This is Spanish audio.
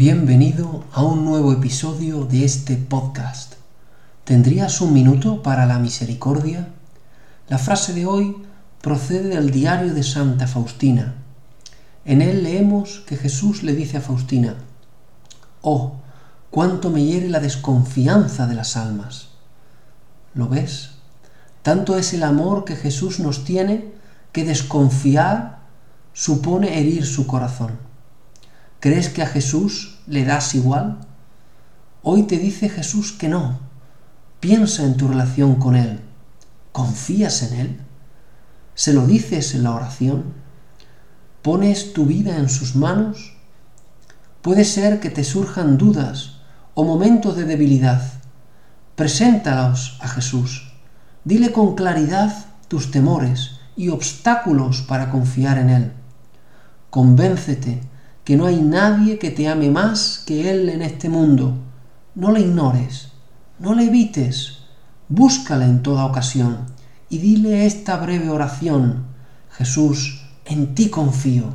Bienvenido a un nuevo episodio de este podcast. ¿Tendrías un minuto para la misericordia? La frase de hoy procede del diario de Santa Faustina. En él leemos que Jesús le dice a Faustina, Oh, cuánto me hiere la desconfianza de las almas. ¿Lo ves? Tanto es el amor que Jesús nos tiene que desconfiar supone herir su corazón. ¿Crees que a Jesús le das igual? Hoy te dice Jesús que no. Piensa en tu relación con Él. ¿Confías en Él? ¿Se lo dices en la oración? ¿Pones tu vida en sus manos? Puede ser que te surjan dudas o momentos de debilidad. Preséntalos a Jesús. Dile con claridad tus temores y obstáculos para confiar en Él. Convéncete que no hay nadie que te ame más que Él en este mundo. No le ignores, no le evites, búscale en toda ocasión y dile esta breve oración. Jesús, en ti confío.